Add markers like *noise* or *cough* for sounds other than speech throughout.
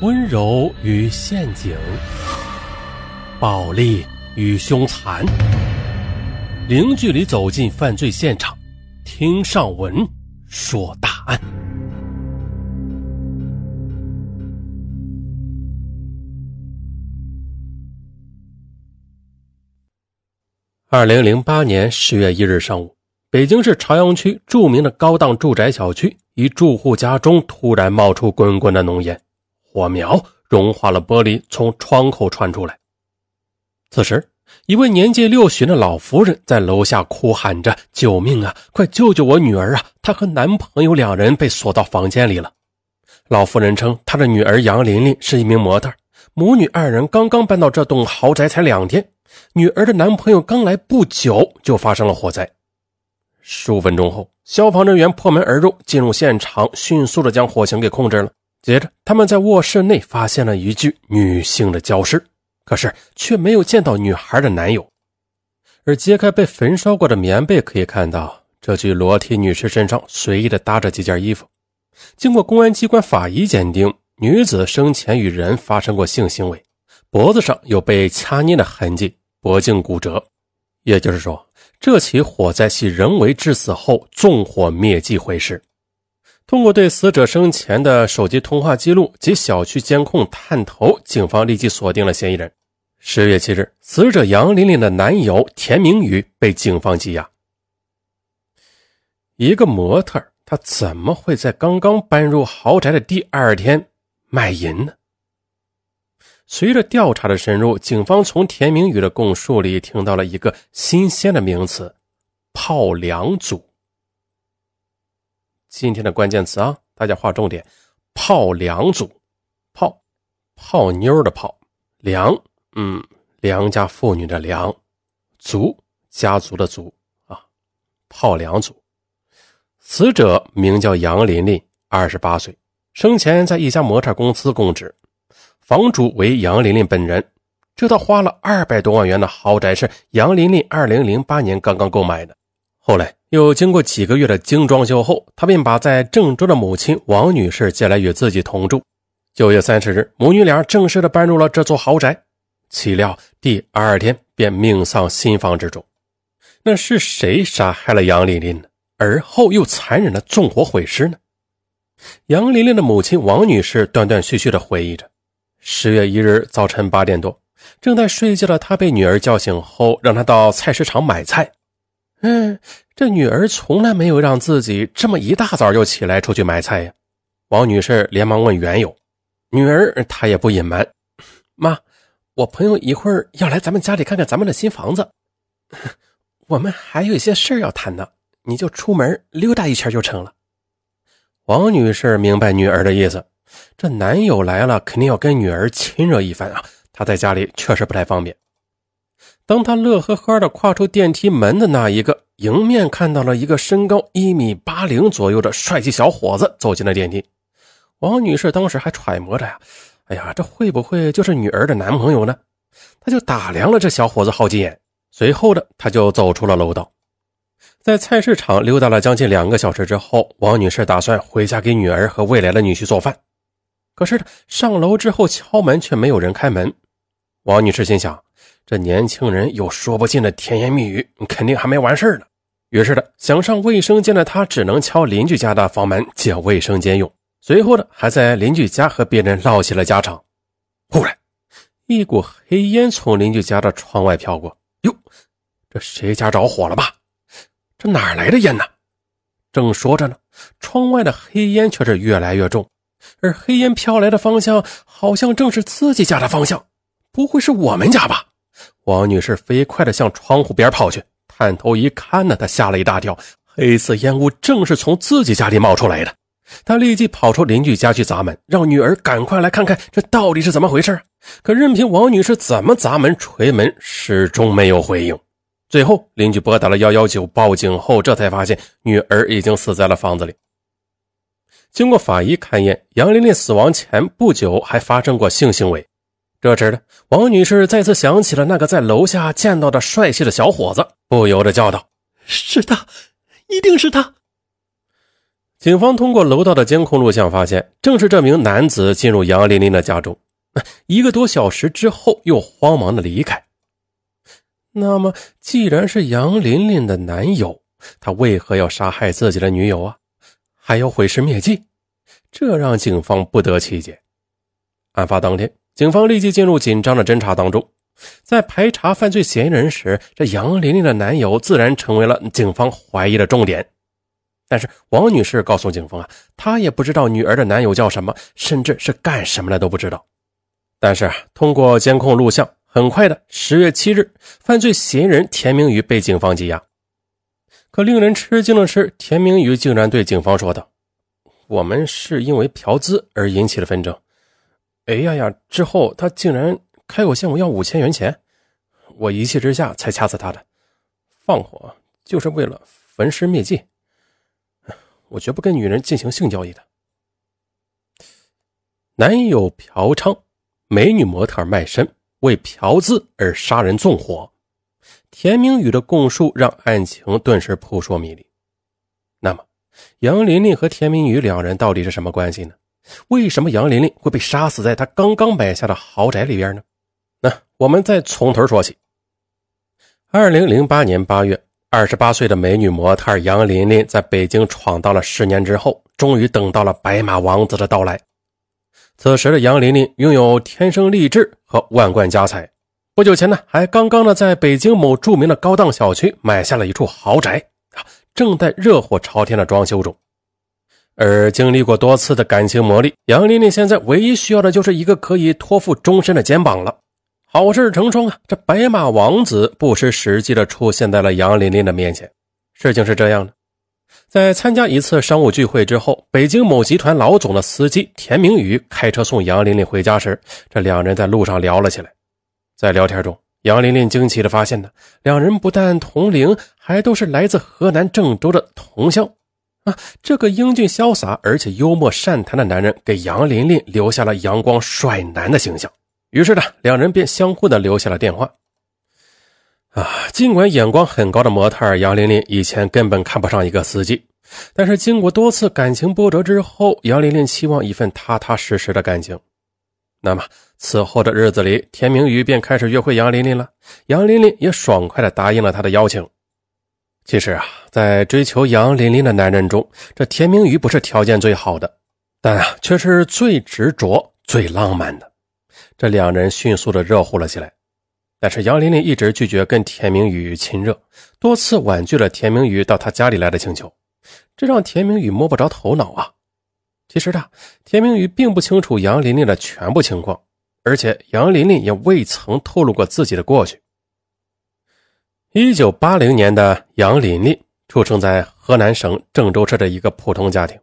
温柔与陷阱，暴力与凶残，零距离走进犯罪现场，听上文说大案。二零零八年十月一日上午，北京市朝阳区著名的高档住宅小区，一住户家中突然冒出滚滚的浓烟。火苗融化了玻璃，从窗口窜出来。此时，一位年届六旬的老妇人在楼下哭喊着：“救命啊！快救救我女儿啊！她和男朋友两人被锁到房间里了。”老妇人称，她的女儿杨琳琳是一名模特，母女二人刚刚搬到这栋豪宅才两天，女儿的男朋友刚来不久就发生了火灾。十五分钟后，消防人员破门而入，进入现场，迅速的将火情给控制了。接着，他们在卧室内发现了一具女性的焦尸，可是却没有见到女孩的男友。而揭开被焚烧过的棉被，可以看到这具裸体女尸身上随意的搭着几件衣服。经过公安机关法医鉴定，女子生前与人发生过性行为，脖子上有被掐捏的痕迹，脖颈骨折。也就是说，这起火灾系人为致死后纵火灭迹毁尸。通过对死者生前的手机通话记录及小区监控探头，警方立即锁定了嫌疑人。十月七日，死者杨琳琳的男友田明宇被警方羁押。一个模特，他怎么会在刚刚搬入豪宅的第二天卖淫呢？随着调查的深入，警方从田明宇的供述里听到了一个新鲜的名词——泡两组。今天的关键词啊，大家划重点：泡两组，泡泡妞的泡，良嗯良家妇女的良，族家族的族啊，泡两组。死者名叫杨琳琳，二十八岁，生前在一家模特公司供职，房主为杨琳琳本人。这套花了二百多万元的豪宅是杨琳琳二零零八年刚刚购买的，后来。又经过几个月的精装修后，他便把在郑州的母亲王女士接来与自己同住。九月三十日，母女俩正式的搬入了这座豪宅。岂料第二天便命丧新房之中。那是谁杀害了杨琳琳呢？而后又残忍的纵火毁尸呢？杨琳琳的母亲王女士断断续续的回忆着：十月一日早晨八点多，正在睡觉的她被女儿叫醒后，让她到菜市场买菜。嗯。这女儿从来没有让自己这么一大早就起来出去买菜呀。王女士连忙问缘由，女儿她也不隐瞒：“妈，我朋友一会儿要来咱们家里看看咱们的新房子，我们还有一些事要谈呢，你就出门溜达一圈就成了。”王女士明白女儿的意思，这男友来了肯定要跟女儿亲热一番啊，她在家里确实不太方便。当他乐呵呵的跨出电梯门的那一个。迎面看到了一个身高一米八零左右的帅气小伙子走进了电梯，王女士当时还揣摩着呀，哎呀，这会不会就是女儿的男朋友呢？她就打量了这小伙子好几眼，随后的她就走出了楼道，在菜市场溜达了将近两个小时之后，王女士打算回家给女儿和未来的女婿做饭，可是上楼之后敲门却没有人开门，王女士心想。这年轻人有说不尽的甜言蜜语，肯定还没完事呢。于是的，想上卫生间的他只能敲邻居家的房门借卫生间用。随后呢，还在邻居家和别人唠起了家常。忽然，一股黑烟从邻居家的窗外飘过。哟，这谁家着火了吧？这哪来的烟呢？正说着呢，窗外的黑烟却是越来越重，而黑烟飘来的方向好像正是自己家的方向。不会是我们家吧？王女士飞快地向窗户边跑去，探头一看呢，她吓了一大跳，黑色烟雾正是从自己家里冒出来的。她立即跑出邻居家去砸门，让女儿赶快来看看这到底是怎么回事。可任凭王女士怎么砸门、捶门，始终没有回应。最后，邻居拨打了幺幺九报警后，这才发现女儿已经死在了房子里。经过法医勘验，杨琳琳死亡前不久还发生过性行为。这时的王女士再次想起了那个在楼下见到的帅气的小伙子，不由得叫道：“是他，一定是他！”警方通过楼道的监控录像发现，正是这名男子进入杨琳琳的家中，一个多小时之后又慌忙的离开。那么，既然是杨琳琳的男友，他为何要杀害自己的女友啊？还要毁尸灭迹，这让警方不得其解。案发当天，警方立即进入紧张的侦查当中，在排查犯罪嫌疑人时，这杨玲玲的男友自然成为了警方怀疑的重点。但是王女士告诉警方啊，她也不知道女儿的男友叫什么，甚至是干什么的都不知道。但是通过监控录像，很快的十月七日，犯罪嫌疑人田明宇被警方羁押。可令人吃惊的是，田明宇竟然对警方说道：“我们是因为嫖资而引起的纷争。”哎呀呀！之后他竟然开口向我要五千元钱，我一气之下才掐死他的。放火就是为了焚尸灭迹。我绝不跟女人进行性交易的。男友嫖娼，美女模特卖身，为嫖资而杀人纵火。田明宇的供述让案情顿时扑朔迷离。那么，杨琳琳和田明宇两人到底是什么关系呢？为什么杨琳琳会被杀死在他刚刚买下的豪宅里边呢？那我们再从头说起。二零零八年八月。二十八岁的美女模特杨琳琳在北京闯荡了十年之后，终于等到了白马王子的到来。此时的杨琳琳拥有天生丽质和万贯家财，不久前呢，还刚刚呢在北京某著名的高档小区买下了一处豪宅，正在热火朝天的装修中。而经历过多次的感情磨砺，杨琳琳现在唯一需要的就是一个可以托付终身的肩膀了。好事成双啊！这白马王子不失时机的出现在了杨琳琳的面前。事情是这样的，在参加一次商务聚会之后，北京某集团老总的司机田明宇开车送杨琳琳回家时，这两人在路上聊了起来。在聊天中，杨琳琳惊奇的发现呢，两人不但同龄，还都是来自河南郑州的同乡。啊，这个英俊潇洒而且幽默善谈的男人，给杨琳琳留下了阳光帅男的形象。于是呢，两人便相互的留下了电话。啊，尽管眼光很高的模特杨琳琳以前根本看不上一个司机，但是经过多次感情波折之后，杨琳琳期望一份踏踏实实的感情。那么此后的日子里，田明宇便开始约会杨琳琳了，杨琳琳也爽快的答应了他的邀请。其实啊，在追求杨琳琳的男人中，这田明宇不是条件最好的，但啊，却是最执着、最浪漫的。这两人迅速的热乎了起来，但是杨琳琳一直拒绝跟田明宇亲热，多次婉拒了田明宇到他家里来的请求，这让田明宇摸不着头脑啊。其实呢，田明宇并不清楚杨琳琳的全部情况，而且杨琳琳也未曾透露过自己的过去。一九八零年的杨琳琳出生在河南省郑州市的一个普通家庭。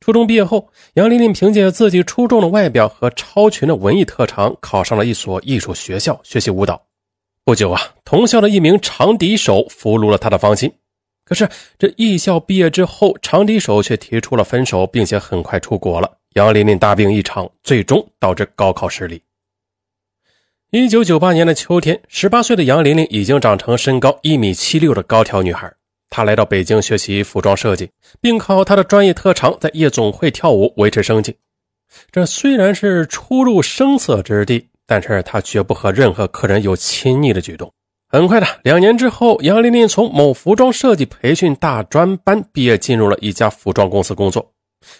初中毕业后，杨琳琳凭借自己出众的外表和超群的文艺特长，考上了一所艺术学校学习舞蹈。不久啊，同校的一名长笛手俘虏了他的芳心。可是这艺校毕业之后，长笛手却提出了分手，并且很快出国了。杨琳琳大病一场，最终导致高考失利。一九九八年的秋天，十八岁的杨琳琳已经长成身高一米七六的高挑女孩。她来到北京学习服装设计，并靠她的专业特长在夜总会跳舞维持生计。这虽然是初入声色之地，但是她绝不和任何客人有亲昵的举动。很快的，两年之后，杨琳琳从某服装设计培训大专班毕业，进入了一家服装公司工作。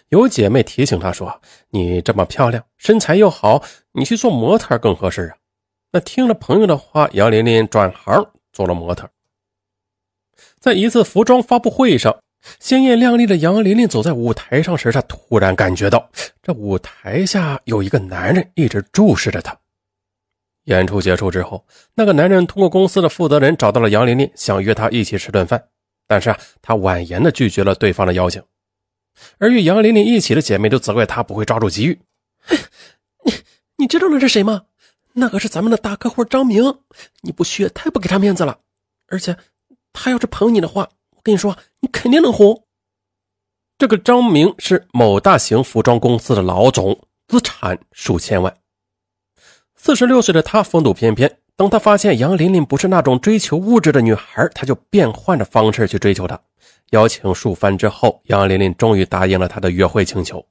有姐妹提醒她说：“你这么漂亮，身材又好，你去做模特更合适啊。”那听了朋友的话，杨琳琳转行做了模特。在一次服装发布会上，鲜艳亮丽的杨琳琳走在舞台上时，她突然感觉到这舞台下有一个男人一直注视着她。演出结束之后，那个男人通过公司的负责人找到了杨琳琳，想约她一起吃顿饭，但是啊，他婉言的拒绝了对方的邀请。而与杨琳琳一起的姐妹都责怪他不会抓住机遇。你你知道那是谁吗？那可是咱们的大客户张明，你不去太不给他面子了，而且。他要是捧你的话，我跟你说，你肯定能红。这个张明是某大型服装公司的老总，资产数千万。四十六岁的他风度翩翩，当他发现杨琳琳不是那种追求物质的女孩，他就变换着方式去追求她。邀请数番之后，杨琳琳终于答应了他的约会请求。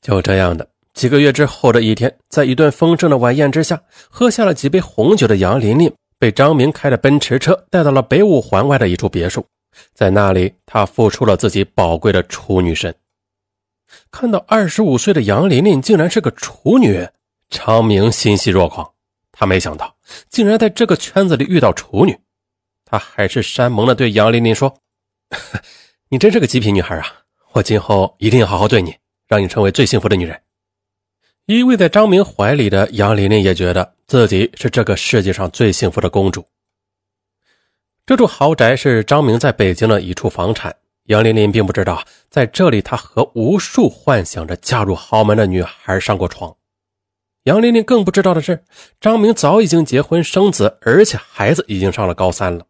就这样的几个月之后的一天，在一顿丰盛的晚宴之下，喝下了几杯红酒的杨琳琳被张明开着奔驰车带到了北五环外的一处别墅，在那里，他付出了自己宝贵的处女身。看到二十五岁的杨琳琳竟然是个处女，张明欣喜若狂。他没想到，竟然在这个圈子里遇到处女。他还是山盟的对杨琳琳说：“ *laughs* 你真是个极品女孩啊！我今后一定要好好对你，让你成为最幸福的女人。”依偎在张明怀里的杨琳琳也觉得自己是这个世界上最幸福的公主。这处豪宅是张明在北京的一处房产。杨琳琳并不知道，在这里，她和无数幻想着嫁入豪门的女孩上过床。杨琳琳更不知道的是，张明早已经结婚生子，而且孩子已经上了高三了。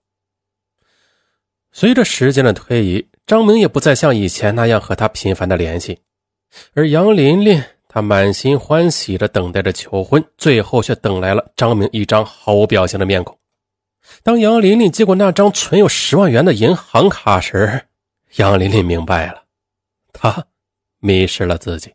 随着时间的推移，张明也不再像以前那样和他频繁的联系，而杨琳琳，他满心欢喜的等待着求婚，最后却等来了张明一张毫无表情的面孔。当杨琳琳接过那张存有十万元的银行卡时，杨琳琳明白了，她迷失了自己。